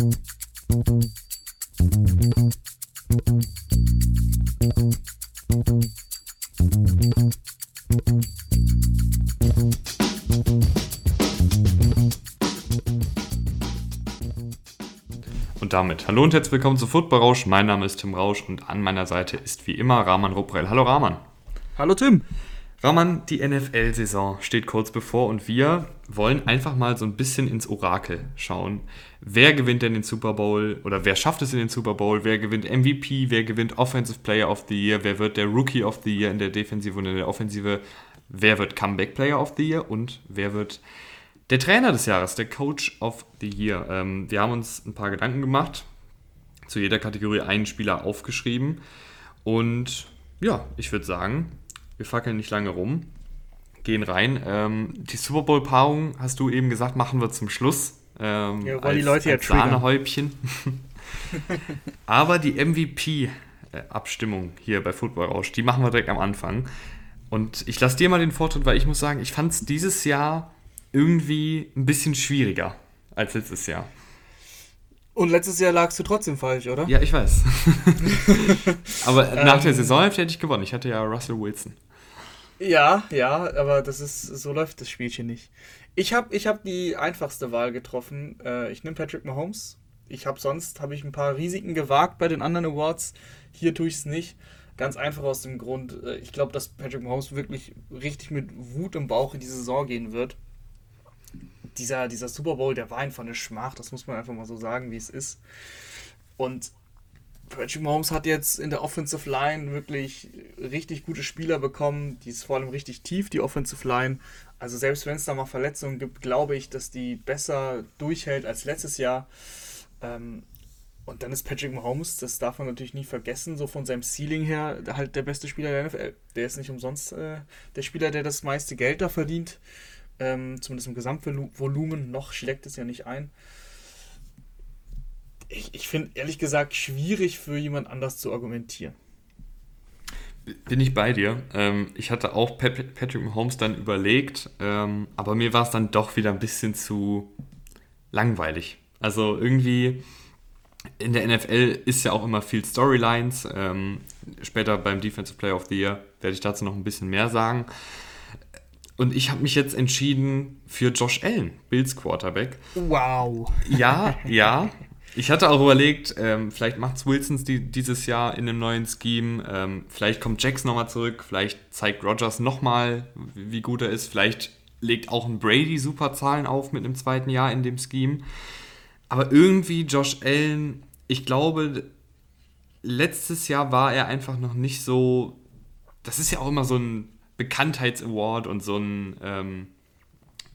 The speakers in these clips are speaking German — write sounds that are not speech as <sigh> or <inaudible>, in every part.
Und damit hallo und herzlich willkommen zu Football Rausch. Mein Name ist Tim Rausch und an meiner Seite ist wie immer Rahman Ruprell. Hallo Rahman. Hallo Tim. Rahman, die NFL-Saison steht kurz bevor und wir wollen einfach mal so ein bisschen ins Orakel schauen. Wer gewinnt denn den Super Bowl oder wer schafft es in den Super Bowl? Wer gewinnt MVP? Wer gewinnt Offensive Player of the Year? Wer wird der Rookie of the Year in der Defensive und in der Offensive? Wer wird Comeback Player of the Year? Und wer wird der Trainer des Jahres, der Coach of the Year? Ähm, wir haben uns ein paar Gedanken gemacht, zu jeder Kategorie einen Spieler aufgeschrieben und ja, ich würde sagen, wir fackeln nicht lange rum, gehen rein. Ähm, die Super Bowl-Paarung, hast du eben gesagt, machen wir zum Schluss. Ähm, ja, wollen die Leute ja Sahnehäubchen. <laughs> Aber die MVP-Abstimmung hier bei Football Rausch, die machen wir direkt am Anfang. Und ich lasse dir mal den Vortritt, weil ich muss sagen, ich fand es dieses Jahr irgendwie ein bisschen schwieriger als letztes Jahr. Und letztes Jahr lagst du trotzdem falsch, oder? Ja, ich weiß. <laughs> Aber nach der ähm. Saisonhälfte hätte ich gewonnen. Ich hatte ja Russell Wilson. Ja, ja, aber das ist, so läuft das Spielchen nicht. Ich habe ich hab die einfachste Wahl getroffen. Äh, ich nehme Patrick Mahomes. Ich habe sonst habe ich ein paar Risiken gewagt bei den anderen Awards. Hier tue ich es nicht. Ganz einfach aus dem Grund, äh, ich glaube, dass Patrick Mahomes wirklich richtig mit Wut im Bauch in die Saison gehen wird. Dieser, dieser Super Bowl, der war einfach eine Schmach, das muss man einfach mal so sagen, wie es ist. Und Patrick Mahomes hat jetzt in der Offensive Line wirklich richtig gute Spieler bekommen. Die ist vor allem richtig tief, die Offensive Line. Also selbst wenn es da mal Verletzungen gibt, glaube ich, dass die besser durchhält als letztes Jahr. Ähm, und dann ist Patrick Mahomes, das darf man natürlich nie vergessen, so von seinem Ceiling her, halt der beste Spieler der NFL. Der ist nicht umsonst äh, der Spieler, der das meiste Geld da verdient. Ähm, zumindest im Gesamtvolumen. Noch schlägt es ja nicht ein ich, ich finde ehrlich gesagt schwierig für jemand anders zu argumentieren. Bin ich bei dir. Ähm, ich hatte auch Patrick Mahomes dann überlegt, ähm, aber mir war es dann doch wieder ein bisschen zu langweilig. Also irgendwie in der NFL ist ja auch immer viel Storylines. Ähm, später beim Defensive Player of the Year werde ich dazu noch ein bisschen mehr sagen. Und ich habe mich jetzt entschieden für Josh Allen, Bills Quarterback. Wow. Ja, ja. <laughs> Ich hatte auch überlegt, ähm, vielleicht macht es Wilsons die, dieses Jahr in einem neuen Scheme. Ähm, vielleicht kommt Jax nochmal zurück. Vielleicht zeigt Rogers nochmal, wie gut er ist. Vielleicht legt auch ein Brady super Zahlen auf mit einem zweiten Jahr in dem Scheme. Aber irgendwie Josh Allen, ich glaube, letztes Jahr war er einfach noch nicht so. Das ist ja auch immer so ein Bekanntheits-Award und so ein ähm,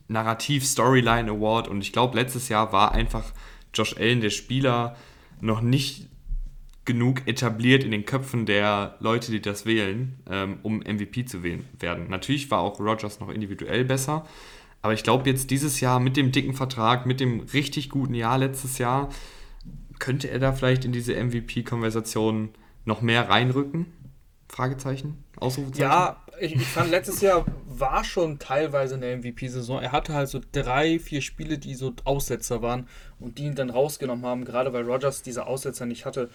Narrativ-Storyline-Award. Und ich glaube, letztes Jahr war einfach Josh Allen, der Spieler, noch nicht genug etabliert in den Köpfen der Leute, die das wählen, ähm, um MVP zu wählen, werden. Natürlich war auch Rogers noch individuell besser, aber ich glaube jetzt dieses Jahr mit dem dicken Vertrag, mit dem richtig guten Jahr letztes Jahr, könnte er da vielleicht in diese MVP-Konversation noch mehr reinrücken? Fragezeichen? Ausrufezeichen? Ja, ich, ich fand letztes Jahr war schon teilweise eine MVP-Saison. Er hatte halt so drei, vier Spiele, die so Aussetzer waren und die ihn dann rausgenommen haben, gerade weil Rogers diese Aussetzer nicht hatte.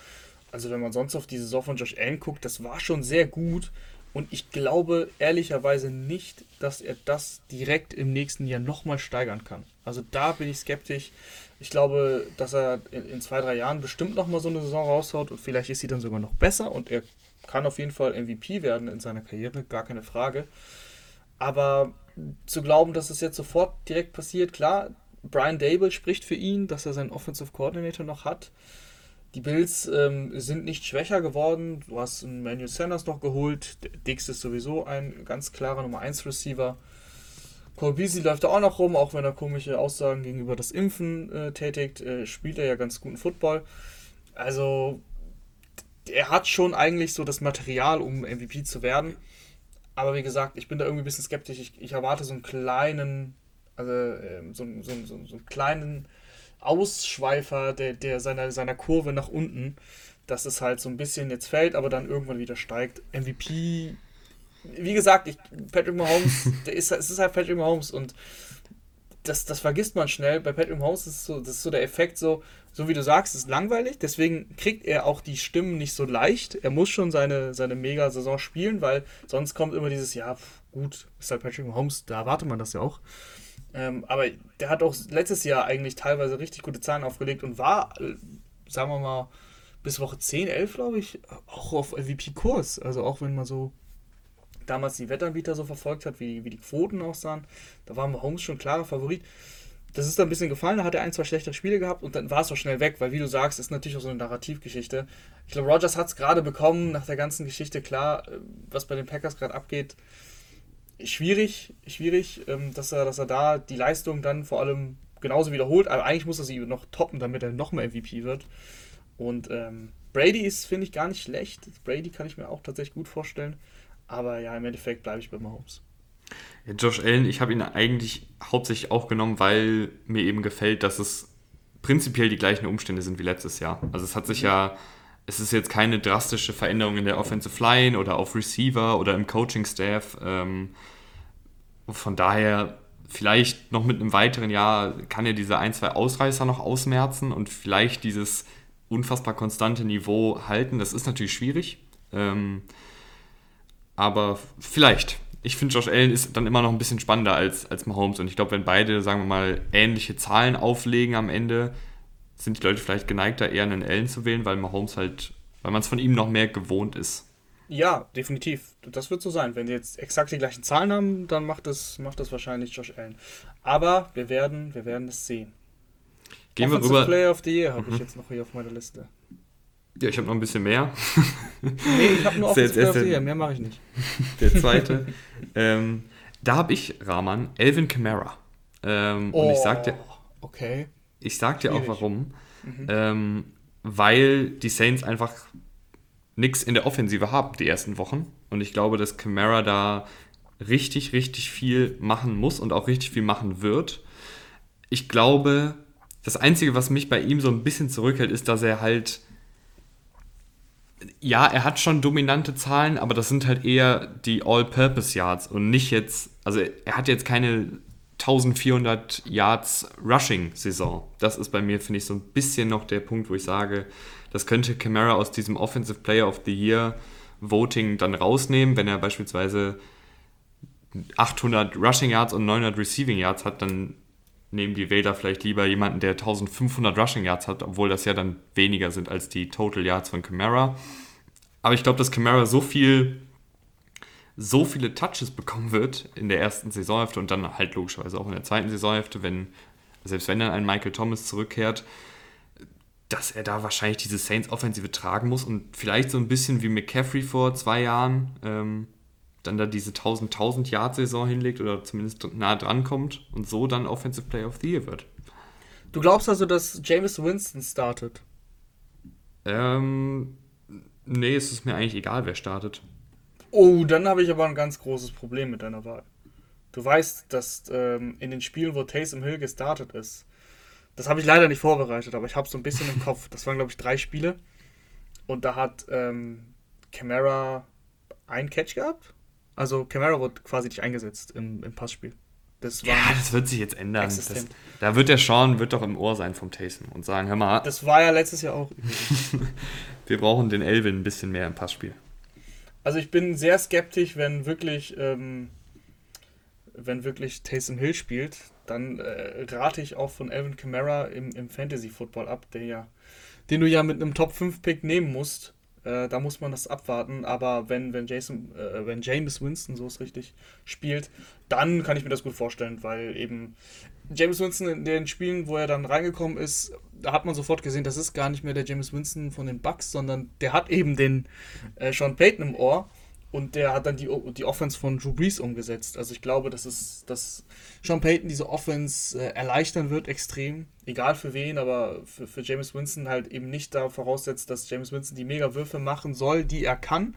Also wenn man sonst auf die Saison von Josh Allen guckt, das war schon sehr gut. Und ich glaube ehrlicherweise nicht, dass er das direkt im nächsten Jahr nochmal steigern kann. Also da bin ich skeptisch. Ich glaube, dass er in, zwei, drei Jahren bestimmt nochmal so eine Saison raushaut und vielleicht ist sie dann sogar noch besser und er kann auf jeden Fall MVP werden in seiner Karriere, gar keine Frage. Aber zu glauben, dass es jetzt sofort direkt passiert, klar, Brian Dable spricht für ihn, dass er seinen Offensive Coordinator noch hat. Die Bills ähm, sind nicht schwächer geworden. Du hast einen Manuel Sanders noch geholt. Dix ist sowieso ein ganz klarer Nummer 1 Receiver. Cole läuft da auch noch rum, auch wenn er komische Aussagen gegenüber das Impfen äh, tätigt, äh, spielt er ja ganz guten Football. Also er hat schon eigentlich so das Material, um MVP zu werden. Aber wie gesagt, ich bin da irgendwie ein bisschen skeptisch. Ich, ich erwarte so einen kleinen, also ähm, so, so, so, so, einen kleinen Ausschweifer der, der seiner, seiner Kurve nach unten, dass es halt so ein bisschen jetzt fällt, aber dann irgendwann wieder steigt. MVP, wie gesagt, ich, Patrick Mahomes, <laughs> der ist, es ist halt Patrick Mahomes und das, das vergisst man schnell. Bei Patrick Mahomes ist so, das ist so der Effekt, so, so wie du sagst, ist langweilig. Deswegen kriegt er auch die Stimmen nicht so leicht. Er muss schon seine, seine Mega-Saison spielen, weil sonst kommt immer dieses, ja, gut, ist halt Patrick Mahomes, da erwartet man das ja auch. Ähm, aber der hat auch letztes Jahr eigentlich teilweise richtig gute Zahlen aufgelegt und war, äh, sagen wir mal, bis Woche 10, 11, glaube ich, auch auf MVP-Kurs. Also auch wenn man so damals die Wettanbieter so verfolgt hat, wie, wie die Quoten aussahen, da war Mahomes schon klarer Favorit. Das ist dann ein bisschen gefallen, da hat er ein, zwei schlechtere Spiele gehabt und dann war es auch schnell weg, weil wie du sagst, ist natürlich auch so eine Narrativgeschichte. Ich glaube, Rogers hat es gerade bekommen, nach der ganzen Geschichte, klar, äh, was bei den Packers gerade abgeht. Schwierig, schwierig, ähm, dass er, dass er da die Leistung dann vor allem genauso wiederholt, aber eigentlich muss er sie noch toppen, damit er noch mehr MVP wird. Und ähm, Brady ist, finde ich, gar nicht schlecht. Brady kann ich mir auch tatsächlich gut vorstellen. Aber ja, im Endeffekt bleibe ich bei Mahomes. Josh Allen, ich habe ihn eigentlich hauptsächlich auch genommen, weil mir eben gefällt, dass es prinzipiell die gleichen Umstände sind wie letztes Jahr. Also es hat sich ja, es ist jetzt keine drastische Veränderung in der Offensive Line oder auf Receiver oder im Coaching-Staff. Ähm, von daher vielleicht noch mit einem weiteren Jahr kann er diese ein, zwei Ausreißer noch ausmerzen und vielleicht dieses unfassbar konstante Niveau halten. Das ist natürlich schwierig. Aber vielleicht. Ich finde, Josh Allen ist dann immer noch ein bisschen spannender als, als Mahomes. Und ich glaube, wenn beide, sagen wir mal, ähnliche Zahlen auflegen am Ende, sind die Leute vielleicht geneigter, eher einen Allen zu wählen, weil Mahomes halt, weil man es von ihm noch mehr gewohnt ist. Ja, definitiv. Das wird so sein. Wenn die jetzt exakt die gleichen Zahlen haben, dann macht das, macht das wahrscheinlich Josh Allen. Aber wir werden, wir werden es sehen. Gehen Offensive wir rüber. Player of the Year habe mhm. ich jetzt noch hier auf meiner Liste. Ja, ich habe noch ein bisschen mehr. <laughs> Nee, ich habe nur Offensive Player of the mehr mache ich nicht. <laughs> Der zweite. <laughs> ähm, da habe ich, Rahman, Elvin Kamara. Ähm, oh, und ich sag dir, okay. Ich sag dir auch warum. Mhm. Ähm, weil die Saints einfach nichts in der Offensive haben die ersten Wochen. Und ich glaube, dass Kamara da richtig, richtig viel machen muss und auch richtig viel machen wird. Ich glaube, das Einzige, was mich bei ihm so ein bisschen zurückhält, ist, dass er halt. Ja, er hat schon dominante Zahlen, aber das sind halt eher die All-Purpose Yards und nicht jetzt. Also, er hat jetzt keine 1400 Yards Rushing-Saison. Das ist bei mir, finde ich, so ein bisschen noch der Punkt, wo ich sage, das könnte Camara aus diesem Offensive Player of the Year Voting dann rausnehmen, wenn er beispielsweise 800 Rushing Yards und 900 Receiving Yards hat, dann nehmen die Wähler vielleicht lieber jemanden, der 1500 Rushing Yards hat, obwohl das ja dann weniger sind als die Total Yards von Camara. Aber ich glaube, dass Camara so viel so viele Touches bekommen wird in der ersten Saisonhälfte und dann halt logischerweise auch in der zweiten Saisonhälfte, wenn selbst wenn dann ein Michael Thomas zurückkehrt, dass er da wahrscheinlich diese Saints-Offensive tragen muss und vielleicht so ein bisschen wie McCaffrey vor zwei Jahren ähm, dann da diese 1000-1000-Yard-Saison hinlegt oder zumindest nah dran kommt und so dann Offensive Player of the Year wird. Du glaubst also, dass James Winston startet? Ähm, nee, es ist mir eigentlich egal, wer startet. Oh, dann habe ich aber ein ganz großes Problem mit deiner Wahl. Du weißt, dass ähm, in den Spielen, wo Taysom Hill gestartet ist, das habe ich leider nicht vorbereitet, aber ich habe so ein bisschen im <laughs> Kopf. Das waren, glaube ich, drei Spiele. Und da hat ähm, Camara einen Catch gehabt. Also Camara wurde quasi nicht eingesetzt im, im Passspiel. Das ja, das wird sich jetzt ändern. Das, da wird der Sean wird doch im Ohr sein vom Taysom und sagen, hör mal. Das war ja letztes Jahr auch. <laughs> wir brauchen den Elvin ein bisschen mehr im Passspiel. Also ich bin sehr skeptisch, wenn wirklich, ähm, wenn wirklich Taysom Hill spielt dann äh, rate ich auch von Alvin Kamara im, im Fantasy-Football ab, der ja, den du ja mit einem Top-5-Pick nehmen musst. Äh, da muss man das abwarten. Aber wenn, wenn, Jason, äh, wenn James Winston, so ist richtig, spielt, dann kann ich mir das gut vorstellen, weil eben James Winston in den Spielen, wo er dann reingekommen ist, da hat man sofort gesehen, das ist gar nicht mehr der James Winston von den Bucks, sondern der hat eben den äh, Sean Payton im Ohr. Und der hat dann die, die Offense von Drew Brees umgesetzt. Also ich glaube, dass es, dass Sean Payton diese Offense äh, erleichtern wird, extrem. Egal für wen, aber für, für James Winston halt eben nicht da voraussetzt, dass James Winston die Mega-Würfe machen soll, die er kann,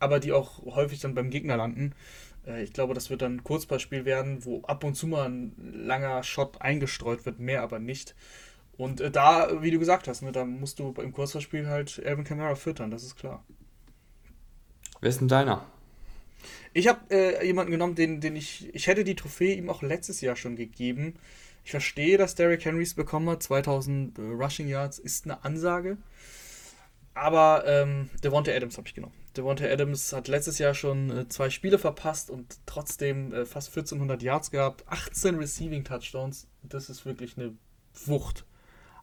aber die auch häufig dann beim Gegner landen. Äh, ich glaube, das wird dann ein Kurzpassspiel werden, wo ab und zu mal ein langer Shot eingestreut wird, mehr aber nicht. Und äh, da, wie du gesagt hast, ne, da musst du im Kurzpassspiel halt Alvin Kamara füttern, das ist klar. Wer ist denn deiner? Ich habe äh, jemanden genommen, den, den ich. Ich hätte die Trophäe ihm auch letztes Jahr schon gegeben. Ich verstehe, dass Derrick Henry es bekommen hat. 2000 äh, Rushing Yards ist eine Ansage. Aber ähm, Devonta Adams habe ich genommen. Devonta Adams hat letztes Jahr schon äh, zwei Spiele verpasst und trotzdem äh, fast 1400 Yards gehabt. 18 Receiving Touchdowns. Das ist wirklich eine Wucht.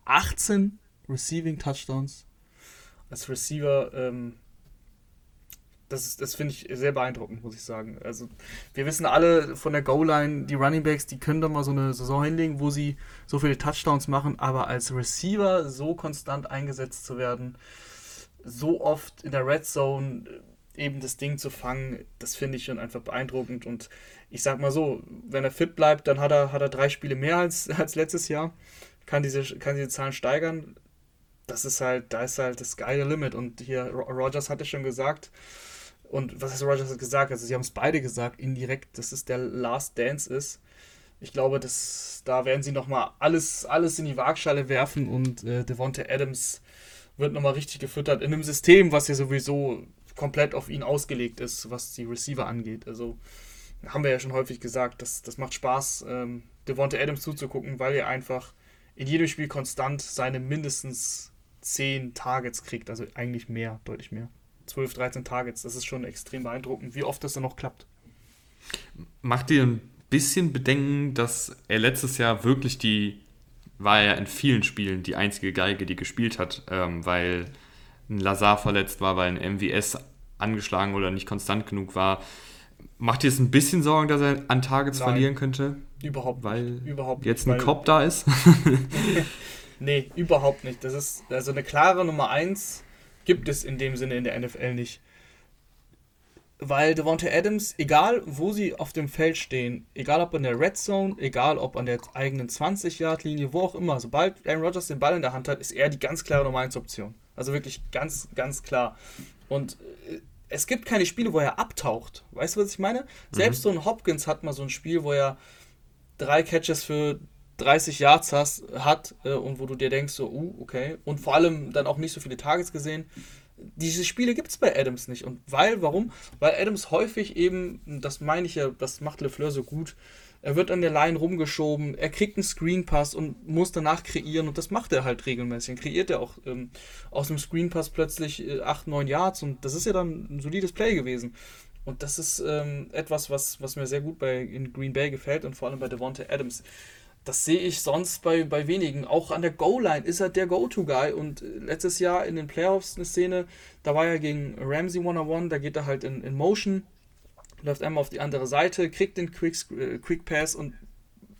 18 Receiving Touchdowns als Receiver. Ähm, das, das finde ich sehr beeindruckend, muss ich sagen. Also, wir wissen alle von der Goal-Line, die Running Backs, die können da mal so eine Saison hinlegen, wo sie so viele Touchdowns machen, aber als Receiver so konstant eingesetzt zu werden, so oft in der Red Zone äh, eben das Ding zu fangen, das finde ich schon einfach beeindruckend. Und ich sag mal so, wenn er fit bleibt, dann hat er, hat er drei Spiele mehr als, <laughs> als letztes Jahr, kann diese, kann diese Zahlen steigern. Das ist halt, da ist halt das geile Limit. Und hier, Rogers hatte schon gesagt, und was Rogers hat gesagt? Also sie haben es beide gesagt, indirekt, dass es der Last Dance ist. Ich glaube, dass da werden sie nochmal alles, alles in die Waagschale werfen und äh, Devonta Adams wird nochmal richtig gefüttert in einem System, was ja sowieso komplett auf ihn ausgelegt ist, was die Receiver angeht. Also haben wir ja schon häufig gesagt, das, das macht Spaß, ähm, Devonta Adams zuzugucken, weil er einfach in jedem Spiel konstant seine mindestens 10 Targets kriegt, also eigentlich mehr, deutlich mehr. 12, 13 Targets, das ist schon extrem beeindruckend, wie oft das dann noch klappt. Macht dir ein bisschen Bedenken, dass er letztes Jahr wirklich die war er in vielen Spielen die einzige Geige, die gespielt hat, ähm, weil ein Lazar verletzt war, weil ein MWS angeschlagen oder nicht konstant genug war. Macht dir es ein bisschen Sorgen, dass er an Targets Nein, verlieren könnte? Überhaupt weil nicht. Überhaupt jetzt ein Kopf da ist? <laughs> <laughs> nee, überhaupt nicht. Das ist also eine klare Nummer 1 gibt es in dem Sinne in der NFL nicht weil Devonta Adams, egal wo sie auf dem Feld stehen, egal ob in der Red Zone, egal ob an der eigenen 20-Yard-Linie, wo auch immer, sobald Aaron Rodgers den Ball in der Hand hat, ist er die ganz klare Nummer 1 Option. Also wirklich ganz, ganz klar. Und äh, es gibt keine Spiele, wo er abtaucht. Weißt du, was ich meine? Mhm. Selbst so ein Hopkins hat mal so ein Spiel, wo er drei Catches für 30 Yards hast, hat äh, und wo du dir denkst, so, uh, okay. Und vor allem dann auch nicht so viele Targets gesehen diese Spiele gibt es bei Adams nicht. Und weil, warum? Weil Adams häufig eben, das meine ich ja, das macht LeFleur so gut, er wird an der Line rumgeschoben, er kriegt einen Screenpass und muss danach kreieren und das macht er halt regelmäßig. Dann kreiert er auch ähm, aus dem Screenpass plötzlich äh, 8, 9 Yards und das ist ja dann ein solides Play gewesen. Und das ist ähm, etwas, was, was mir sehr gut bei in Green Bay gefällt und vor allem bei Devonta Adams das sehe ich sonst bei, bei wenigen. Auch an der Goal-Line ist er der Go-To-Guy. Und äh, letztes Jahr in den Playoffs eine Szene, da war er gegen Ramsey 101, da geht er halt in, in Motion, läuft einmal auf die andere Seite, kriegt den Quick, äh, Quick Pass und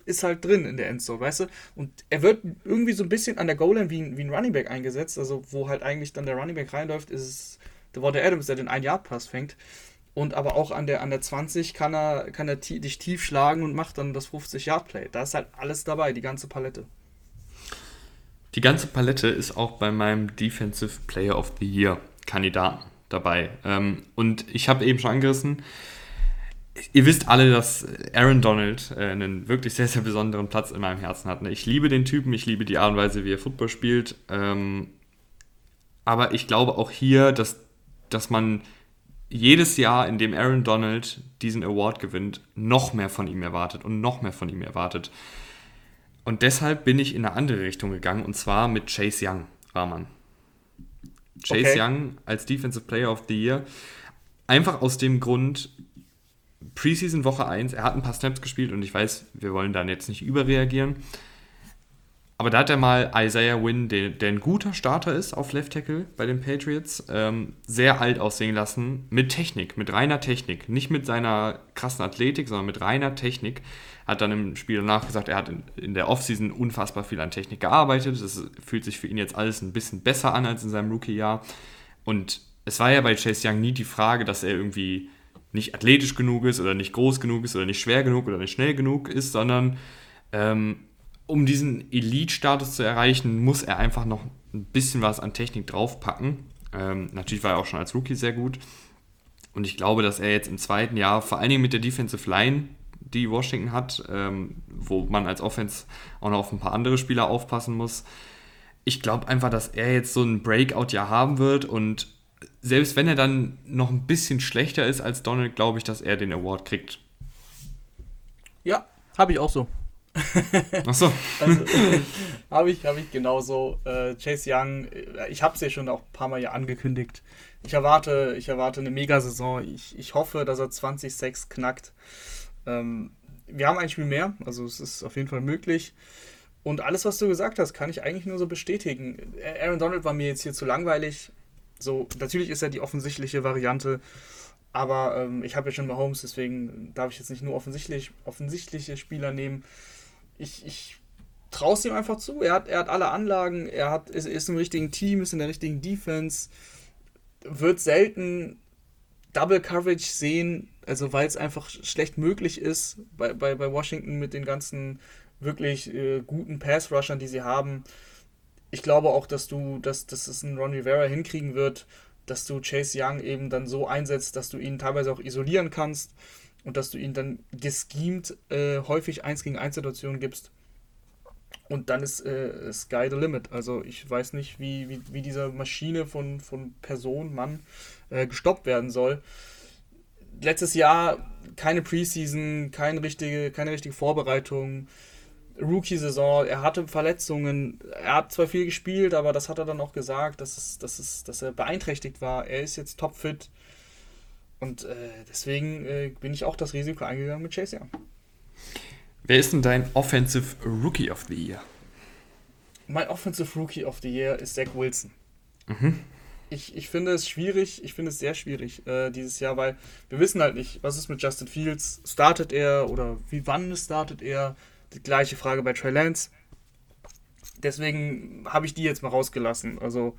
ist halt drin in der Endzone, weißt du? Und er wird irgendwie so ein bisschen an der Goal-Line wie, wie ein Running Back eingesetzt, also wo halt eigentlich dann der Running Back reinläuft, ist es der Walter Adams, der den 1-Yard-Pass fängt. Und aber auch an der, an der 20 kann er, kann er dich tief schlagen und macht dann das 50-Yard-Play. Da ist halt alles dabei, die ganze Palette. Die ganze Palette ist auch bei meinem Defensive Player of the Year Kandidaten dabei. Ähm, und ich habe eben schon angerissen, ihr wisst alle, dass Aaron Donald äh, einen wirklich sehr, sehr besonderen Platz in meinem Herzen hat. Ne? Ich liebe den Typen, ich liebe die Art und Weise, wie er Football spielt. Ähm, aber ich glaube auch hier, dass, dass man jedes Jahr, in dem Aaron Donald diesen Award gewinnt, noch mehr von ihm erwartet und noch mehr von ihm erwartet. Und deshalb bin ich in eine andere Richtung gegangen und zwar mit Chase Young, Rahman. Chase okay. Young als Defensive Player of the Year. Einfach aus dem Grund, Preseason Woche 1, er hat ein paar Snaps gespielt und ich weiß, wir wollen dann jetzt nicht überreagieren. Aber da hat er mal Isaiah Wynn, der, der, ein guter Starter ist auf Left Tackle bei den Patriots, ähm, sehr alt aussehen lassen. Mit Technik, mit reiner Technik. Nicht mit seiner krassen Athletik, sondern mit reiner Technik. Hat dann im Spiel danach gesagt, er hat in, in der Offseason unfassbar viel an Technik gearbeitet. Das fühlt sich für ihn jetzt alles ein bisschen besser an als in seinem Rookie-Jahr. Und es war ja bei Chase Young nie die Frage, dass er irgendwie nicht athletisch genug ist oder nicht groß genug ist oder nicht schwer genug oder nicht schnell genug ist, sondern ähm, um diesen Elite-Status zu erreichen, muss er einfach noch ein bisschen was an Technik draufpacken. Ähm, natürlich war er auch schon als Rookie sehr gut. Und ich glaube, dass er jetzt im zweiten Jahr, vor allen Dingen mit der Defensive Line, die Washington hat, ähm, wo man als Offense auch noch auf ein paar andere Spieler aufpassen muss. Ich glaube einfach, dass er jetzt so ein Breakout-Jahr haben wird und selbst wenn er dann noch ein bisschen schlechter ist als Donald, glaube ich, dass er den Award kriegt. Ja, habe ich auch so. Ach so. Also, <laughs> habe ich, hab ich genauso. Äh, Chase Young, äh, ich habe es ja schon auch ein paar Mal ja angekündigt. Ich erwarte, ich erwarte eine Megasaison. Ich, ich hoffe, dass er 20-6 knackt. Ähm, wir haben ein Spiel mehr, also es ist auf jeden Fall möglich. Und alles, was du gesagt hast, kann ich eigentlich nur so bestätigen. Aaron Donald war mir jetzt hier zu langweilig. So, natürlich ist er die offensichtliche Variante, aber ähm, ich habe ja schon mal Holmes, deswegen darf ich jetzt nicht nur offensichtlich, offensichtliche Spieler nehmen. Ich, ich traue es ihm einfach zu. Er hat, er hat alle Anlagen, er hat, ist, ist im richtigen Team, ist in der richtigen Defense, wird selten Double Coverage sehen, also weil es einfach schlecht möglich ist bei, bei, bei Washington mit den ganzen wirklich äh, guten Pass-Rushern, die sie haben. Ich glaube auch, dass du, dass, dass es ein Ron Rivera hinkriegen wird, dass du Chase Young eben dann so einsetzt, dass du ihn teilweise auch isolieren kannst und dass du ihn dann geschemt äh, häufig 1 gegen 1 Situationen gibst. Und dann ist äh, Sky the Limit. Also ich weiß nicht, wie, wie, wie diese Maschine von, von Person, Mann, äh, gestoppt werden soll. Letztes Jahr keine Preseason, keine richtige, keine richtige Vorbereitung. Rookie-Saison, er hatte Verletzungen, er hat zwar viel gespielt, aber das hat er dann auch gesagt, dass, es, dass, es, dass er beeinträchtigt war. Er ist jetzt topfit und äh, deswegen äh, bin ich auch das Risiko eingegangen mit Chase Young. Wer ist denn dein Offensive Rookie of the Year? Mein Offensive Rookie of the Year ist Zach Wilson. Mhm. Ich, ich finde es schwierig, ich finde es sehr schwierig äh, dieses Jahr, weil wir wissen halt nicht, was ist mit Justin Fields, startet er oder wie wann startet er, die gleiche Frage bei Trey Lance. Deswegen habe ich die jetzt mal rausgelassen. Also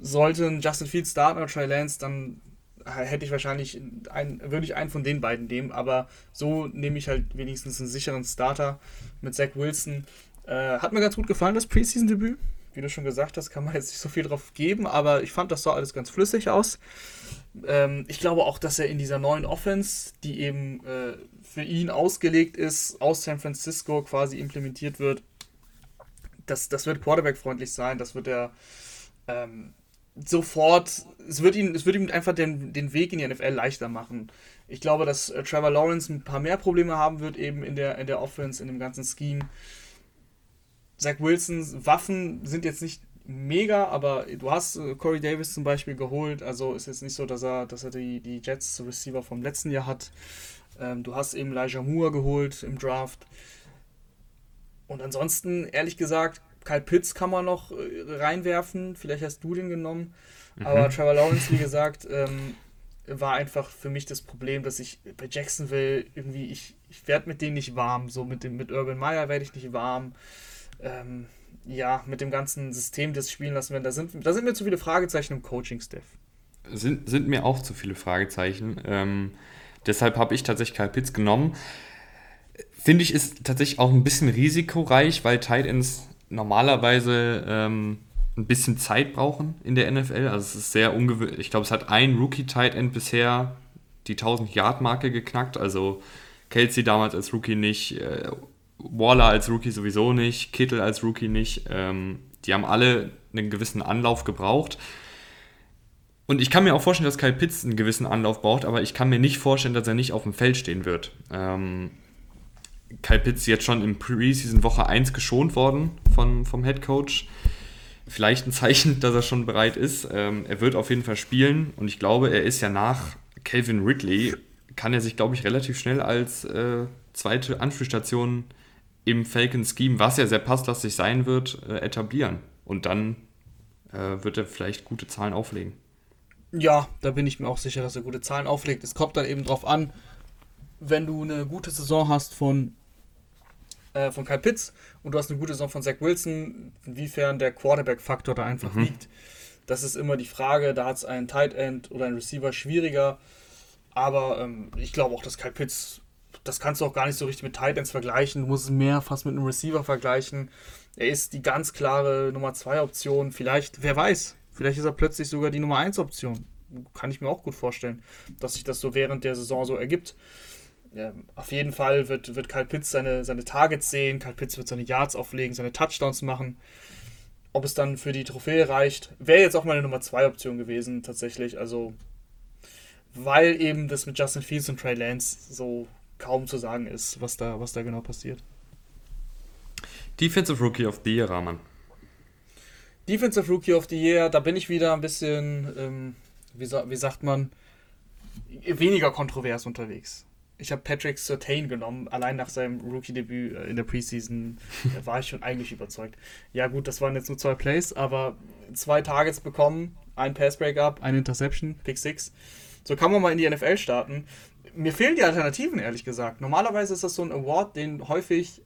sollte Justin Fields starten oder Trey Lance, dann hätte ich wahrscheinlich einen, würde ich einen von den beiden nehmen, aber so nehme ich halt wenigstens einen sicheren Starter mit Zach Wilson. Äh, hat mir ganz gut gefallen, das Preseason-Debüt. Wie du schon gesagt hast, kann man jetzt nicht so viel drauf geben, aber ich fand, das sah alles ganz flüssig aus. Ähm, ich glaube auch, dass er in dieser neuen Offense, die eben äh, für ihn ausgelegt ist, aus San Francisco quasi implementiert wird, das, das wird Quarterback-freundlich sein, das wird er ähm, sofort, es wird, ihn, es wird ihm einfach den, den Weg in die NFL leichter machen. Ich glaube, dass äh, Trevor Lawrence ein paar mehr Probleme haben wird, eben in der, in der Offense, in dem ganzen Scheme. Zach Wilsons Waffen sind jetzt nicht mega, aber du hast äh, Corey Davis zum Beispiel geholt, also ist jetzt nicht so, dass er, dass er die, die Jets Receiver vom letzten Jahr hat. Ähm, du hast eben Elijah Moore geholt im Draft. Und ansonsten, ehrlich gesagt, Kyle Pitts kann man noch äh, reinwerfen. Vielleicht hast du den genommen. Mhm. Aber Trevor Lawrence, wie gesagt, ähm, war einfach für mich das Problem, dass ich bei Jacksonville irgendwie, ich, ich werde mit denen nicht warm. So mit, dem, mit Urban Meyer werde ich nicht warm. Ähm, ja, mit dem ganzen System, das spielen lassen werden, da sind, da sind mir zu viele Fragezeichen im Coaching-Staff. Sind, sind mir auch zu viele Fragezeichen. Ähm, deshalb habe ich tatsächlich Kyle Pitts genommen. Finde ich, ist tatsächlich auch ein bisschen risikoreich, weil Tight Ends normalerweise ähm, ein bisschen Zeit brauchen in der NFL. Also es ist sehr ungewöhnlich. Ich glaube, es hat ein Rookie-Tight End bisher die 1000-Yard-Marke geknackt. Also Kelsey damals als Rookie nicht, äh, Waller als Rookie sowieso nicht, Kittel als Rookie nicht. Ähm, die haben alle einen gewissen Anlauf gebraucht. Und ich kann mir auch vorstellen, dass Kyle Pitts einen gewissen Anlauf braucht, aber ich kann mir nicht vorstellen, dass er nicht auf dem Feld stehen wird. Ähm, Kyle Pitts jetzt schon im Preseason Woche 1 geschont worden von, vom Head Coach. Vielleicht ein Zeichen, <laughs> dass er schon bereit ist. Ähm, er wird auf jeden Fall spielen und ich glaube, er ist ja nach Calvin Ridley, kann er sich, glaube ich, relativ schnell als äh, zweite Anspielstation im Falcon Scheme, was ja sehr passlastig sein wird, äh, etablieren. Und dann äh, wird er vielleicht gute Zahlen auflegen. Ja, da bin ich mir auch sicher, dass er gute Zahlen auflegt. Es kommt dann eben drauf an, wenn du eine gute Saison hast von, äh, von Kyle Pitts und du hast eine gute Saison von Zach Wilson, inwiefern der Quarterback-Faktor da einfach mhm. liegt. Das ist immer die Frage. Da hat es einen Tight End oder einen Receiver schwieriger. Aber ähm, ich glaube auch, dass Kyle Pitts das kannst du auch gar nicht so richtig mit Titans vergleichen. Du musst es mehr fast mit einem Receiver vergleichen. Er ist die ganz klare Nummer 2 Option. Vielleicht, wer weiß, vielleicht ist er plötzlich sogar die Nummer 1 Option. Kann ich mir auch gut vorstellen, dass sich das so während der Saison so ergibt. Ja, auf jeden Fall wird, wird Kyle Pitts seine, seine Targets sehen, Kyle Pitts wird seine Yards auflegen, seine Touchdowns machen. ob es dann für die Trophäe reicht, wäre jetzt auch meine Nummer 2 Option gewesen, tatsächlich. Also, weil eben das mit Justin Fields und Trey Lance so kaum zu sagen ist, was da, was da genau passiert. Defensive Rookie of the Year, Rahman. Defensive Rookie of the Year, da bin ich wieder ein bisschen, ähm, wie, wie sagt man, weniger kontrovers unterwegs. Ich habe Patrick Sertain genommen, allein nach seinem Rookie-Debüt äh, in der Preseason <laughs> war ich schon eigentlich überzeugt. Ja gut, das waren jetzt nur zwei Plays, aber zwei Targets bekommen, ein Pass-Breakup, eine Interception, Pick 6. So kann man mal in die NFL starten. Mir fehlen die Alternativen, ehrlich gesagt. Normalerweise ist das so ein Award, den häufig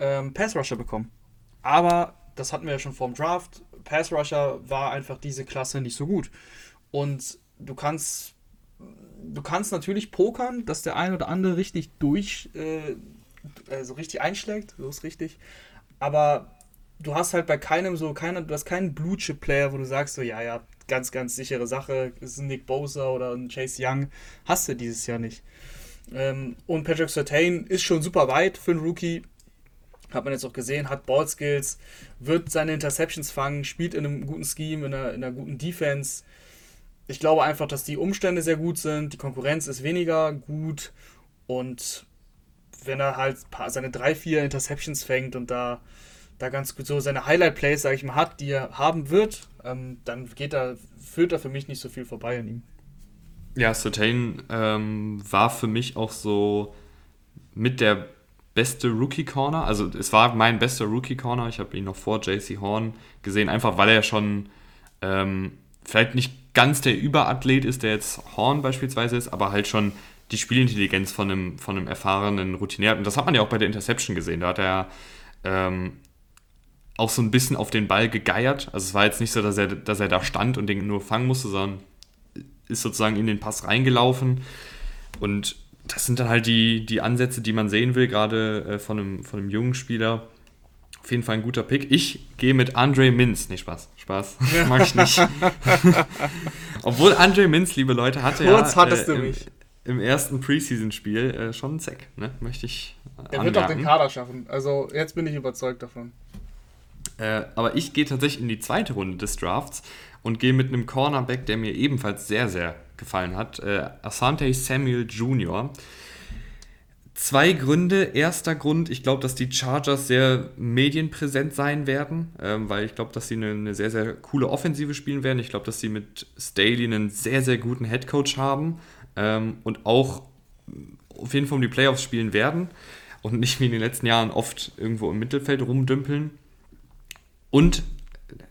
ähm, Pass-Rusher bekommen. Aber das hatten wir ja schon vorm Draft. Pass-Rusher war einfach diese Klasse nicht so gut. Und du kannst du kannst natürlich pokern, dass der ein oder andere richtig durch, äh, also richtig einschlägt, so ist richtig. Aber du hast halt bei keinem so, keiner, du hast keinen Blue Chip Player, wo du sagst so, ja, ja, ganz, ganz sichere Sache, ist ein Nick Bosa oder ein Chase Young, hast du dieses Jahr nicht. Ähm, und Patrick Sertain ist schon super weit für einen Rookie, hat man jetzt auch gesehen, hat Ballskills, wird seine Interceptions fangen, spielt in einem guten Scheme, in einer, in einer guten Defense ich glaube einfach, dass die Umstände sehr gut sind, die Konkurrenz ist weniger gut und wenn er halt seine drei, vier Interceptions fängt und da, da ganz gut so seine Highlight-Plays, sage ich mal, hat, die er haben wird, ähm, dann geht er, führt er für mich nicht so viel vorbei an ihm. Ja, Certain ähm, war für mich auch so mit der beste Rookie-Corner. Also es war mein bester Rookie-Corner. Ich habe ihn noch vor JC Horn gesehen, einfach weil er schon ähm, vielleicht nicht ganz der Überathlet ist, der jetzt Horn beispielsweise ist, aber halt schon die Spielintelligenz von einem, von einem erfahrenen Routinier. Und das hat man ja auch bei der Interception gesehen. Da hat er ähm, auch so ein bisschen auf den Ball gegeiert. Also es war jetzt nicht so, dass er, dass er da stand und den nur fangen musste, sondern ist sozusagen in den Pass reingelaufen. Und das sind dann halt die, die Ansätze, die man sehen will, gerade äh, von, einem, von einem jungen Spieler. Auf jeden Fall ein guter Pick. Ich gehe mit Andre Mintz. Nee, Spaß. Spaß. Mag ich nicht. <laughs> Obwohl Andre Mintz, liebe Leute, hatte Kurz ja hattest äh, du im, mich. im ersten Preseason-Spiel äh, schon einen Sack. Ne? Möchte ich äh, Er wird auch den Kader schaffen. Also jetzt bin ich überzeugt davon. Äh, aber ich gehe tatsächlich in die zweite Runde des Drafts und gehe mit einem Cornerback, der mir ebenfalls sehr, sehr gefallen hat. Äh, Asante Samuel Jr., Zwei Gründe. Erster Grund, ich glaube, dass die Chargers sehr medienpräsent sein werden, ähm, weil ich glaube, dass sie eine, eine, sehr, sehr coole Offensive spielen werden. Ich glaube, dass sie mit Staley einen sehr, sehr guten Headcoach haben ähm, und auch auf jeden Fall um die Playoffs spielen werden und nicht wie in den letzten Jahren oft irgendwo im Mittelfeld rumdümpeln. Und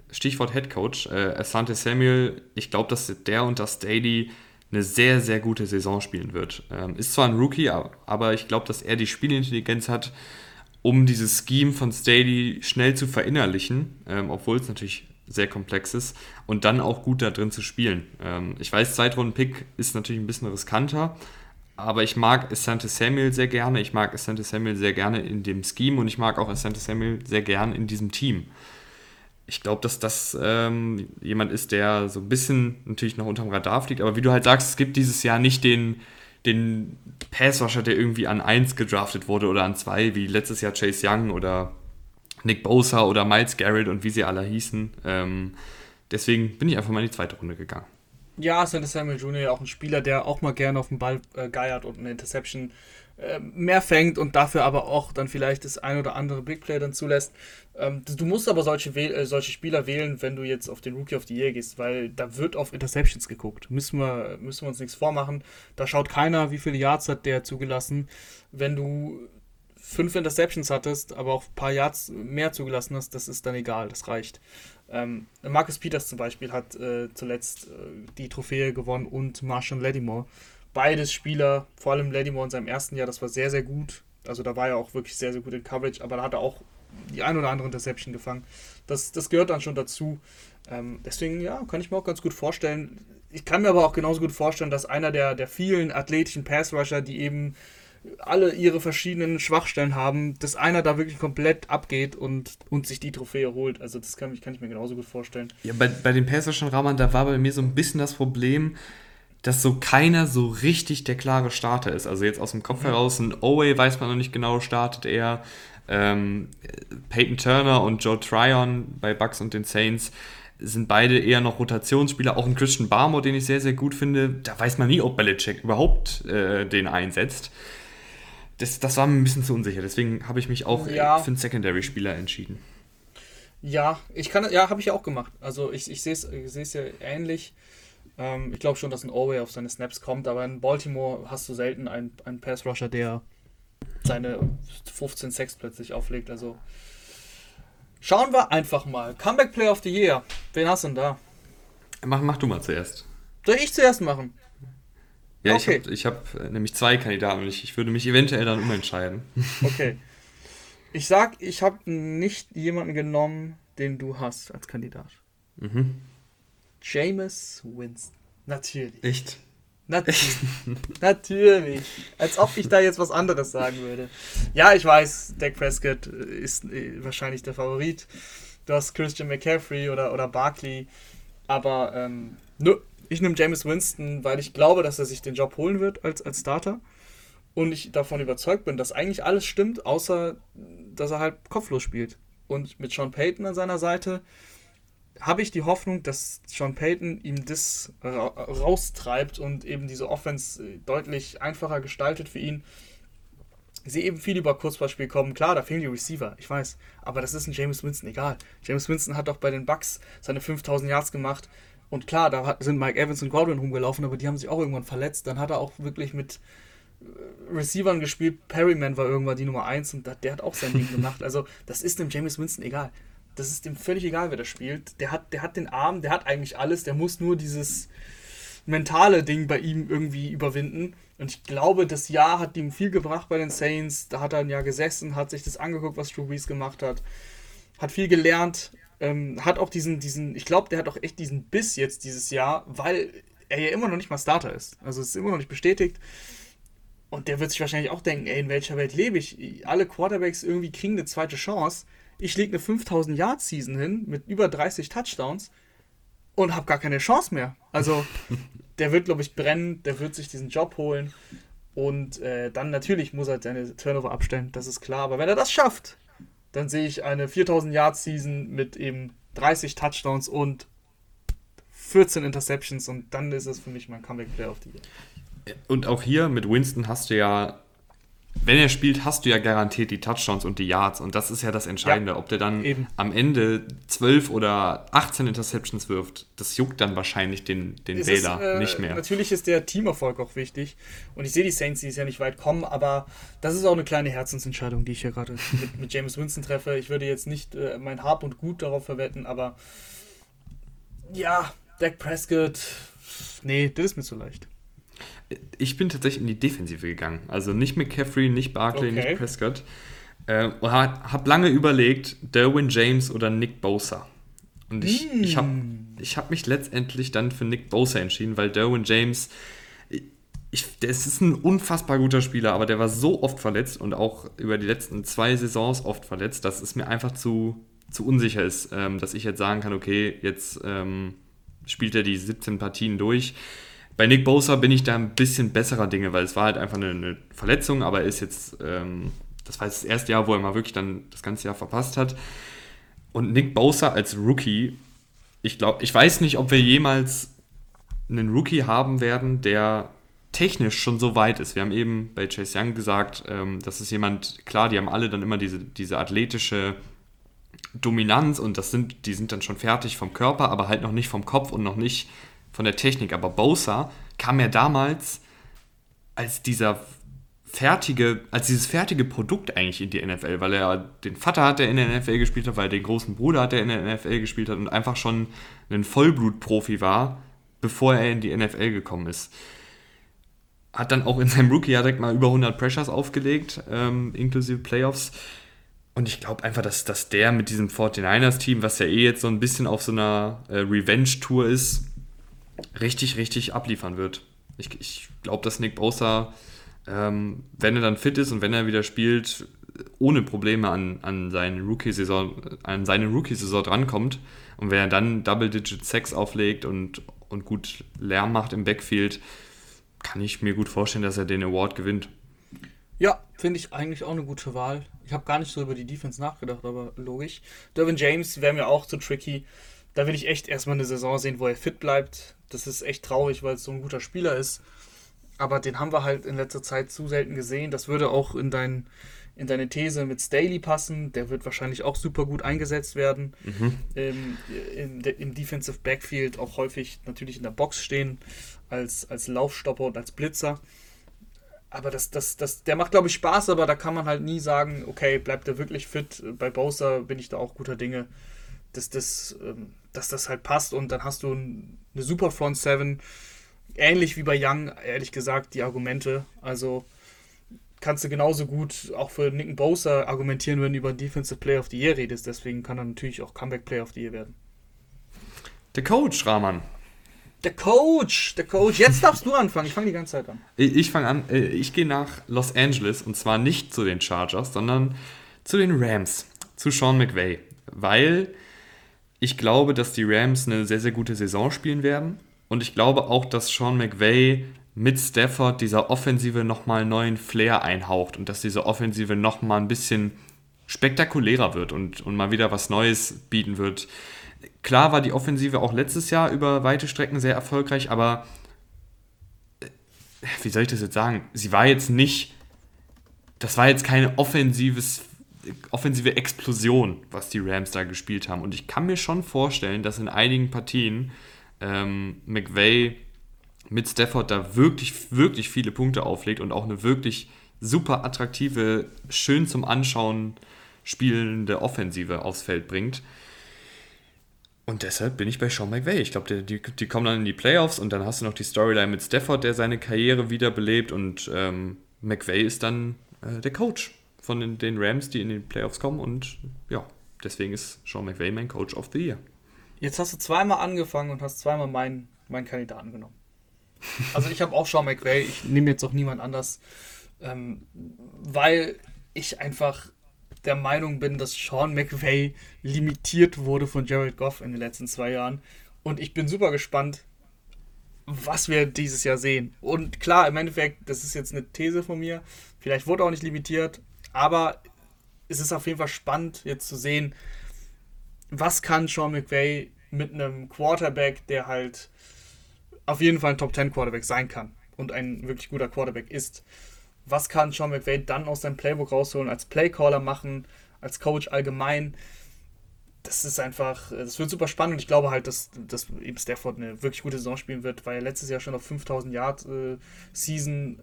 Stichwort Headcoach, äh, Asante Samuel, ich glaube, dass der und das Staley eine sehr, sehr gute Saison spielen wird. Ähm, ist zwar ein Rookie, aber ich glaube, dass er die Spielintelligenz hat, um dieses Scheme von Staley schnell zu verinnerlichen, ähm, obwohl es natürlich sehr komplex ist, und dann auch gut da drin zu spielen. Ähm, ich weiß, Zweitrunden-Pick ist natürlich ein bisschen riskanter, aber ich mag Asante Samuel sehr gerne. Ich mag Asante Samuel sehr gerne in dem Scheme und ich mag auch Asante Samuel sehr gerne in diesem Team ich glaube, dass das ähm, jemand ist, der so ein bisschen natürlich noch unterm Radar fliegt. Aber wie du halt sagst, es gibt dieses Jahr nicht den, den Passwasher, der irgendwie an 1 gedraftet wurde oder an 2, wie letztes Jahr Chase Young oder Nick Bosa oder Miles Garrett und wie sie alle hießen. Ähm, deswegen bin ich einfach mal in die zweite Runde gegangen. Ja, Santa Samuel Jr. auch ein Spieler, der auch mal gerne auf den Ball äh, geiert und eine Interception mehr fängt und dafür aber auch dann vielleicht das ein oder andere Big Play dann zulässt. Ähm, du musst aber solche, äh, solche Spieler wählen, wenn du jetzt auf den Rookie of the Year gehst, weil da wird auf Interceptions geguckt. Müssen wir, müssen wir uns nichts vormachen. Da schaut keiner, wie viele Yards hat der zugelassen. Wenn du fünf Interceptions hattest, aber auch ein paar Yards mehr zugelassen hast, das ist dann egal, das reicht. Ähm, Marcus Peters zum Beispiel hat äh, zuletzt äh, die Trophäe gewonnen und Marshall Lattimore beides Spieler, vor allem Lattimore in seinem ersten Jahr, das war sehr, sehr gut. Also da war er auch wirklich sehr, sehr gut in Coverage, aber da hat er auch die ein oder andere Interception gefangen. Das, das gehört dann schon dazu. Ähm, deswegen, ja, kann ich mir auch ganz gut vorstellen. Ich kann mir aber auch genauso gut vorstellen, dass einer der, der vielen athletischen Pass-Rusher, die eben alle ihre verschiedenen Schwachstellen haben, dass einer da wirklich komplett abgeht und, und sich die Trophäe holt. Also das kann, kann ich mir genauso gut vorstellen. Ja, bei, bei den Pass-Rushern, Rahman, da war bei mir so ein bisschen das Problem, dass so keiner so richtig der klare Starter ist. Also jetzt aus dem Kopf mhm. heraus, ein Owe weiß man noch nicht genau, startet er. Ähm, Peyton Turner und Joe Tryon bei Bucks und den Saints sind beide eher noch Rotationsspieler. Auch ein Christian Barmore, den ich sehr, sehr gut finde. Da weiß man nie, ob Belichick überhaupt äh, den einsetzt. Das, das war mir ein bisschen zu unsicher. Deswegen habe ich mich auch ja. für einen Secondary-Spieler entschieden. Ja, ich kann, ja, habe ich ja auch gemacht. Also ich, ich sehe es ja ähnlich. Ähm, ich glaube schon, dass ein Orway auf seine Snaps kommt, aber in Baltimore hast du selten einen, einen Pass-Rusher, der seine 15 Sacks plötzlich auflegt. Also schauen wir einfach mal. Comeback Player of the Year. Wen hast du denn da? Mach, mach du mal zuerst. Soll ich zuerst machen? Ja, okay. ich habe hab äh, nämlich zwei Kandidaten und ich, ich würde mich eventuell dann umentscheiden. <laughs> Okay. Ich sag, ich habe nicht jemanden genommen, den du hast als Kandidat. Mhm. Jameis Winston. Natürlich. Echt? Natürlich. <laughs> Natürlich. Als ob ich da jetzt was anderes sagen würde. Ja, ich weiß, Dak Prescott ist äh, wahrscheinlich der Favorit. Du hast Christian McCaffrey oder, oder Barkley. Aber ähm, nö, ich nehme James Winston, weil ich glaube, dass er sich den Job holen wird als, als Starter. Und ich davon überzeugt bin, dass eigentlich alles stimmt, außer dass er halt kopflos spielt. Und mit Sean Payton an seiner Seite habe ich die Hoffnung, dass Sean Payton ihm das ra raustreibt und eben diese Offense äh, deutlich einfacher gestaltet für ihn. Sie eben viel über Kurzballspiel kommen. Klar, da fehlen die Receiver, ich weiß. Aber das ist ein James Winston egal. James Winston hat doch bei den Bucks seine 5000 Yards gemacht. Und klar, da sind Mike Evans und Godwin rumgelaufen, aber die haben sich auch irgendwann verletzt. Dann hat er auch wirklich mit äh, Receivern gespielt. Perryman war irgendwann die Nummer 1 und der hat auch sein Ding gemacht. Also, das ist dem James Winston egal das ist dem völlig egal, wer das spielt. Der hat, der hat den Arm, der hat eigentlich alles, der muss nur dieses mentale Ding bei ihm irgendwie überwinden. Und ich glaube, das Jahr hat ihm viel gebracht bei den Saints. Da hat er ein Jahr gesessen, hat sich das angeguckt, was Drew Brees gemacht hat. Hat viel gelernt. Ähm, hat auch diesen, diesen, ich glaube, der hat auch echt diesen Biss jetzt dieses Jahr, weil er ja immer noch nicht mal Starter ist. Also es ist immer noch nicht bestätigt. Und der wird sich wahrscheinlich auch denken, ey, in welcher Welt lebe ich? Alle Quarterbacks irgendwie kriegen eine zweite Chance ich lege eine 5000 Yard Season hin mit über 30 Touchdowns und habe gar keine Chance mehr. Also <laughs> der wird, glaube ich, brennen, der wird sich diesen Job holen und äh, dann natürlich muss er seine Turnover abstellen, das ist klar. Aber wenn er das schafft, dann sehe ich eine 4000 Yard Season mit eben 30 Touchdowns und 14 Interceptions und dann ist es für mich mein Comeback Player of the Year. Und auch hier mit Winston hast du ja wenn er spielt, hast du ja garantiert die Touchdowns und die Yards. Und das ist ja das Entscheidende. Ja, Ob der dann eben. am Ende 12 oder 18 Interceptions wirft, das juckt dann wahrscheinlich den, den Wähler ist, äh, nicht mehr. Natürlich ist der Teamerfolg auch wichtig. Und ich sehe die Saints, die ist ja nicht weit kommen, aber das ist auch eine kleine Herzensentscheidung, die ich hier gerade mit, mit, James Winston treffe. Ich würde jetzt nicht äh, mein Hab und Gut darauf verwetten, aber ja, Dak Prescott, nee, das ist mir zu leicht. Ich bin tatsächlich in die Defensive gegangen. Also nicht McCaffrey, nicht Barkley, okay. nicht Prescott. Äh, und habe lange überlegt, Derwin James oder Nick Bosa. Und ich, mm. ich habe ich hab mich letztendlich dann für Nick Bosa entschieden, weil Derwin James, ich, der ist ein unfassbar guter Spieler, aber der war so oft verletzt und auch über die letzten zwei Saisons oft verletzt, dass es mir einfach zu, zu unsicher ist, ähm, dass ich jetzt sagen kann, okay, jetzt ähm, spielt er die 17 Partien durch. Bei Nick Bosa bin ich da ein bisschen besserer Dinge, weil es war halt einfach eine, eine Verletzung, aber er ist jetzt, ähm, das war jetzt das erste Jahr, wo er mal wirklich dann das ganze Jahr verpasst hat. Und Nick Bosa als Rookie, ich glaube, ich weiß nicht, ob wir jemals einen Rookie haben werden, der technisch schon so weit ist. Wir haben eben bei Chase Young gesagt, ähm, das ist jemand, klar, die haben alle dann immer diese, diese athletische Dominanz und das sind, die sind dann schon fertig vom Körper, aber halt noch nicht vom Kopf und noch nicht von der Technik. Aber Bosa kam ja damals als dieser fertige, als dieses fertige Produkt eigentlich in die NFL, weil er den Vater hat, der in der NFL gespielt hat, weil er den großen Bruder hat, der in der NFL gespielt hat und einfach schon ein Vollblutprofi war, bevor er in die NFL gekommen ist. Hat dann auch in seinem Rookie-Jahr direkt mal über 100 Pressures aufgelegt, ähm, inklusive Playoffs. Und ich glaube einfach, dass, dass der mit diesem 49ers-Team, was ja eh jetzt so ein bisschen auf so einer äh, Revenge-Tour ist, richtig, richtig abliefern wird. Ich, ich glaube, dass Nick Bosa, ähm, wenn er dann fit ist und wenn er wieder spielt, ohne Probleme an, an seine Rookie-Saison, an seine Rookie-Saison drankommt. Und wenn er dann Double-Digit Sex auflegt und und gut Lärm macht im Backfield, kann ich mir gut vorstellen, dass er den Award gewinnt. Ja, finde ich eigentlich auch eine gute Wahl. Ich habe gar nicht so über die Defense nachgedacht, aber logisch. Dervin James wäre mir auch zu tricky. Da will ich echt erstmal eine Saison sehen, wo er fit bleibt. Das ist echt traurig, weil es so ein guter Spieler ist. Aber den haben wir halt in letzter Zeit zu selten gesehen. Das würde auch in, dein, in deine These mit Staley passen. Der wird wahrscheinlich auch super gut eingesetzt werden. Mhm. Im, im, Im Defensive Backfield auch häufig natürlich in der Box stehen als, als Laufstopper und als Blitzer. Aber das, das, das, der macht, glaube ich, Spaß, aber da kann man halt nie sagen, okay, bleibt er wirklich fit. Bei Bowser bin ich da auch guter Dinge, dass das, ähm, dass das halt passt und dann hast du eine super Front 7. Ähnlich wie bei Young, ehrlich gesagt, die Argumente. Also kannst du genauso gut auch für Nick Bowser argumentieren, wenn du über Defensive Player of the Year redest. Deswegen kann er natürlich auch Comeback Player of the Year werden. Der Coach, Rahman. Der Coach, der Coach. Jetzt darfst du anfangen. Ich fange die ganze Zeit an. Ich fange an. Äh, ich gehe nach Los Angeles und zwar nicht zu den Chargers, sondern zu den Rams, zu Sean McVay. Weil ich glaube, dass die Rams eine sehr, sehr gute Saison spielen werden. Und ich glaube auch, dass Sean McVay mit Stafford dieser Offensive nochmal neuen Flair einhaucht und dass diese Offensive nochmal ein bisschen spektakulärer wird und, und mal wieder was Neues bieten wird. Klar war die Offensive auch letztes Jahr über weite Strecken sehr erfolgreich, aber äh, wie soll ich das jetzt sagen? Sie war jetzt nicht, das war jetzt keine offensives, offensive Explosion, was die Rams da gespielt haben. Und ich kann mir schon vorstellen, dass in einigen Partien ähm, McVay mit Stafford da wirklich, wirklich viele Punkte auflegt und auch eine wirklich super attraktive, schön zum Anschauen spielende Offensive aufs Feld bringt. Und deshalb bin ich bei Sean McVay. Ich glaube, die, die, kommen dann in die Playoffs und dann hast du noch die Storyline mit Stafford, der seine Karriere wiederbelebt und ähm, McVay ist dann äh, der Coach von den, den, Rams, die in die Playoffs kommen und ja, deswegen ist Sean McVay mein Coach of the Year. Jetzt hast du zweimal angefangen und hast zweimal meinen, meinen Kandidaten genommen. Also ich habe auch Sean McVay, ich nehme jetzt auch niemand anders, ähm, weil ich einfach der Meinung bin, dass Sean McVay limitiert wurde von Jared Goff in den letzten zwei Jahren. Und ich bin super gespannt, was wir dieses Jahr sehen. Und klar, im Endeffekt, das ist jetzt eine These von mir. Vielleicht wurde auch nicht limitiert, aber es ist auf jeden Fall spannend, jetzt zu sehen, was kann Sean McVay mit einem Quarterback, der halt auf jeden Fall ein Top 10 Quarterback sein kann und ein wirklich guter Quarterback ist was kann Sean McVay dann aus seinem Playbook rausholen, als Playcaller machen, als Coach allgemein. Das ist einfach, das wird super spannend und ich glaube halt, dass, dass eben Stafford eine wirklich gute Saison spielen wird, weil er letztes Jahr schon auf 5000 Yard äh, Season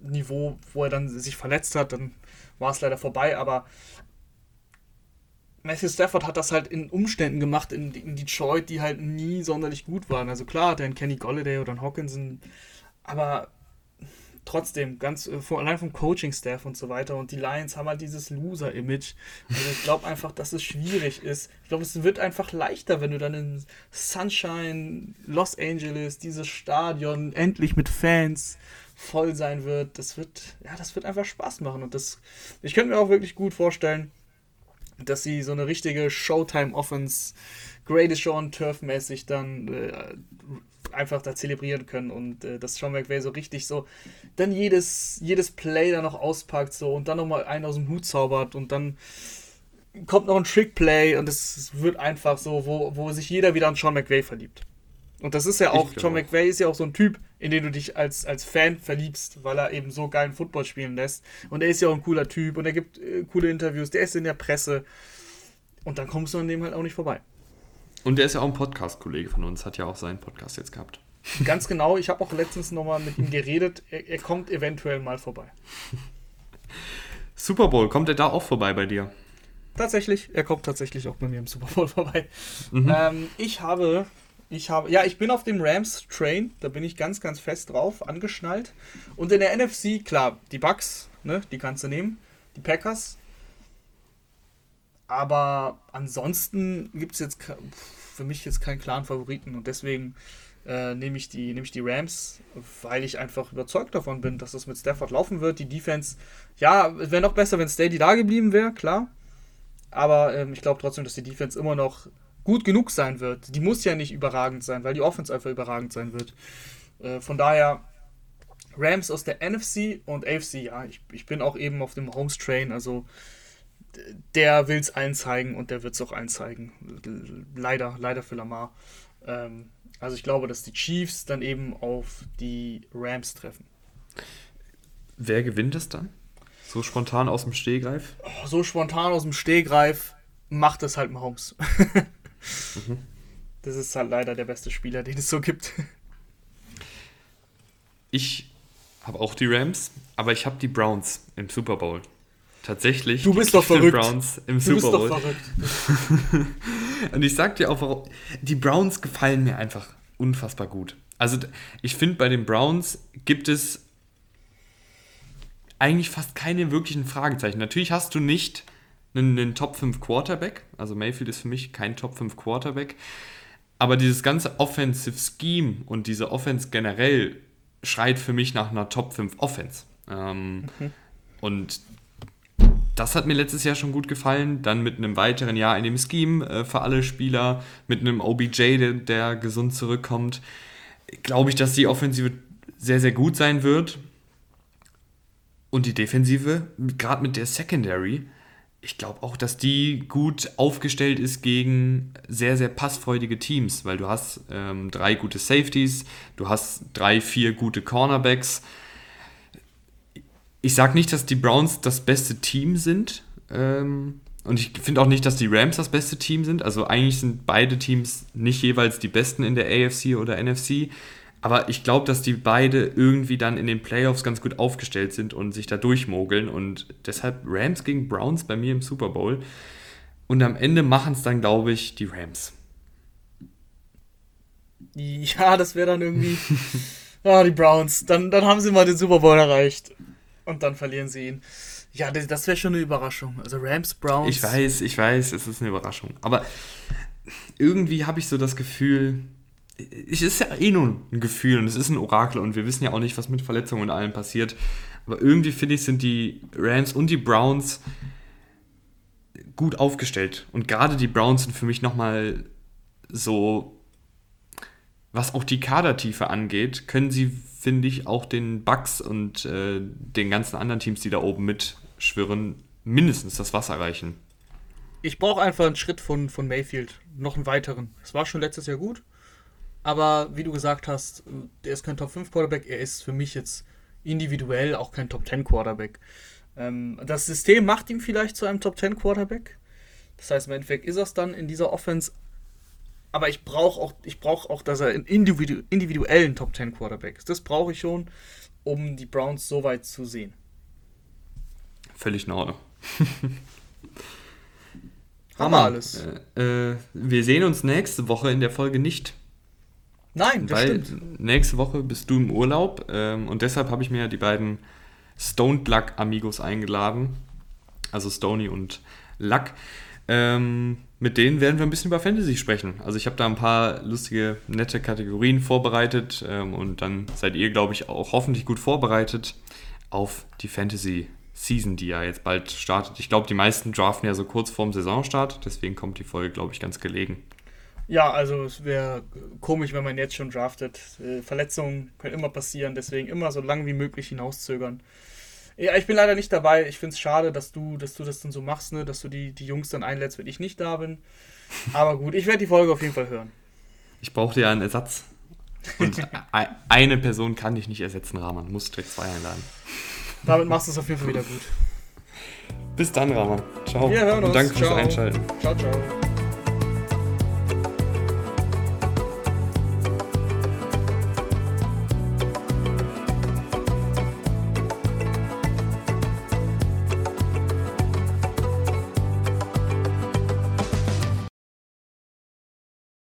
Niveau, wo er dann sich verletzt hat, dann war es leider vorbei, aber Matthew Stafford hat das halt in Umständen gemacht in, in Detroit, die halt nie sonderlich gut waren. Also klar hat er einen Kenny Golladay oder einen Hawkinson, aber trotzdem, ganz äh, allein vom Coaching-Staff und so weiter. Und die Lions haben halt dieses Loser-Image. Also ich glaube einfach, dass es schwierig ist. Ich glaube, es wird einfach leichter, wenn du dann in Sunshine, Los Angeles, dieses Stadion endlich mit Fans voll sein wird. Das wird, ja, das wird einfach Spaß machen. Und das, ich könnte mir auch wirklich gut vorstellen, dass sie so eine richtige Showtime-Offense, Greatest Show on Turf mäßig dann äh, einfach da zelebrieren können und äh, dass Sean McVay so richtig so dann jedes, jedes Play da noch auspackt so und dann nochmal einen aus dem Hut zaubert und dann kommt noch ein Trickplay und es wird einfach so, wo, wo sich jeder wieder an Sean McVay verliebt. Und das ist ja auch, Sean McVay ist ja auch so ein Typ, in den du dich als, als Fan verliebst, weil er eben so geilen Football spielen lässt. Und er ist ja auch ein cooler Typ und er gibt äh, coole Interviews, der ist in der Presse. Und dann kommst du an dem halt auch nicht vorbei. Und der ist ja auch ein Podcast-Kollege von uns, hat ja auch seinen Podcast jetzt gehabt. Ganz <laughs> genau, ich habe auch letztens nochmal mit ihm geredet. Er, er, kommt eventuell mal vorbei. <laughs> Super Bowl, kommt er da auch vorbei bei dir? Tatsächlich, er kommt tatsächlich auch bei mir im Super Bowl <laughs> vorbei. Mhm. Ähm, ich habe, ich habe, ja, ich bin auf dem Rams Train, da bin ich ganz, ganz fest drauf, angeschnallt. Und in der NFC, klar, die Bucks, ne, die kannst du nehmen. Die Packers, aber ansonsten gibt es jetzt für mich jetzt keinen klaren Favoriten und deswegen äh, nehme ich, die, nehm ich die Rams, weil ich einfach überzeugt davon bin, dass das mit Stafford laufen wird. Die Defense, ja, wäre noch besser, wenn Stady da geblieben wäre, klar. Aber ähm, ich glaube trotzdem, dass die Defense immer noch gut genug sein wird. Die muss ja nicht überragend sein, weil die Offense einfach überragend sein wird. Äh, von daher Rams aus der NFC und AFC, ja, ich, ich bin auch eben auf dem Homes Train, also der will es allen zeigen und der wird es auch allen zeigen. Leider, leider für Lamar. Ähm, also ich glaube, dass die Chiefs dann eben auf die Rams treffen. Wer gewinnt es dann? So spontan aus dem Stehgreif? Oh, so spontan aus dem Stehgreif macht es halt Mahomes. <laughs> mhm. Das ist halt leider der beste Spieler, den es so gibt. Ich habe auch die Rams, aber ich habe die Browns im Super Bowl. Tatsächlich. Du bist doch verrückt. Browns im du Super Bowl. bist doch verrückt. <laughs> Und ich sag dir auch, warum. Die Browns gefallen mir einfach unfassbar gut. Also ich finde, bei den Browns gibt es eigentlich fast keine wirklichen Fragezeichen. Natürlich hast du nicht einen, einen Top 5 Quarterback. Also Mayfield ist für mich kein Top 5 Quarterback. Aber dieses ganze Offensive Scheme und diese Offense generell schreit für mich nach einer Top 5 Offense. Ähm, mhm. Und das hat mir letztes Jahr schon gut gefallen. Dann mit einem weiteren Jahr in dem Scheme äh, für alle Spieler, mit einem OBJ, der, der gesund zurückkommt, glaube ich, dass die Offensive sehr, sehr gut sein wird. Und die Defensive, gerade mit der Secondary, ich glaube auch, dass die gut aufgestellt ist gegen sehr, sehr passfreudige Teams, weil du hast ähm, drei gute Safeties, du hast drei, vier gute Cornerbacks. Ich sage nicht, dass die Browns das beste Team sind. Ähm, und ich finde auch nicht, dass die Rams das beste Team sind. Also eigentlich sind beide Teams nicht jeweils die besten in der AFC oder NFC. Aber ich glaube, dass die beide irgendwie dann in den Playoffs ganz gut aufgestellt sind und sich da durchmogeln. Und deshalb Rams gegen Browns bei mir im Super Bowl. Und am Ende machen es dann, glaube ich, die Rams. Ja, das wäre dann irgendwie. <laughs> ah, die Browns. Dann, dann haben sie mal den Super Bowl erreicht. Und dann verlieren sie ihn. Ja, das wäre schon eine Überraschung. Also Rams, Browns. Ich weiß, ich weiß, es ist eine Überraschung. Aber irgendwie habe ich so das Gefühl, es ist ja eh nur ein Gefühl und es ist ein Orakel und wir wissen ja auch nicht, was mit Verletzungen und allem passiert. Aber irgendwie finde ich, sind die Rams und die Browns gut aufgestellt. Und gerade die Browns sind für mich nochmal so, was auch die Kadertiefe angeht, können sie, finde ich, auch den Bucks und äh, den ganzen anderen Teams, die da oben mitschwirren, mindestens das Wasser reichen. Ich brauche einfach einen Schritt von, von Mayfield, noch einen weiteren. Es war schon letztes Jahr gut. Aber wie du gesagt hast, der ist kein Top 5 Quarterback, er ist für mich jetzt individuell auch kein Top 10 Quarterback. Ähm, das System macht ihn vielleicht zu einem Top 10 Quarterback. Das heißt, im Endeffekt ist er es dann in dieser Offense. Aber ich brauche auch, ich auch, dass er einen individu individuellen Top 10 Quarterback ist. Das brauche ich schon, um die Browns so weit zu sehen. Völlig in Ordnung. <laughs> Haben wir alles. Äh, äh, wir sehen uns nächste Woche in der Folge nicht. Nein, das Weil stimmt. nächste Woche bist du im Urlaub ähm, und deshalb habe ich mir die beiden Stoned Luck Amigos eingeladen. Also Stony und Luck. Ähm, mit denen werden wir ein bisschen über Fantasy sprechen. Also ich habe da ein paar lustige, nette Kategorien vorbereitet ähm, und dann seid ihr, glaube ich, auch hoffentlich gut vorbereitet auf die Fantasy Season, die ja jetzt bald startet. Ich glaube, die meisten draften ja so kurz vorm Saisonstart, deswegen kommt die Folge, glaube ich, ganz gelegen. Ja, also es wäre komisch, wenn man jetzt schon draftet. Äh, Verletzungen können immer passieren, deswegen immer so lange wie möglich hinauszögern. Ja, ich bin leider nicht dabei. Ich finde es schade, dass du, dass du das dann so machst, ne? dass du die, die Jungs dann einlädst, wenn ich nicht da bin. Aber gut, ich werde die Folge auf jeden Fall hören. Ich brauchte ja einen Ersatz. Und <laughs> eine Person kann dich nicht ersetzen, Rahman. Muss direkt zwei einladen. Damit machst du es auf jeden Fall wieder gut. Bis dann, Rahman. Ciao. Wir hören uns. Und danke fürs Einschalten. Ciao, ciao.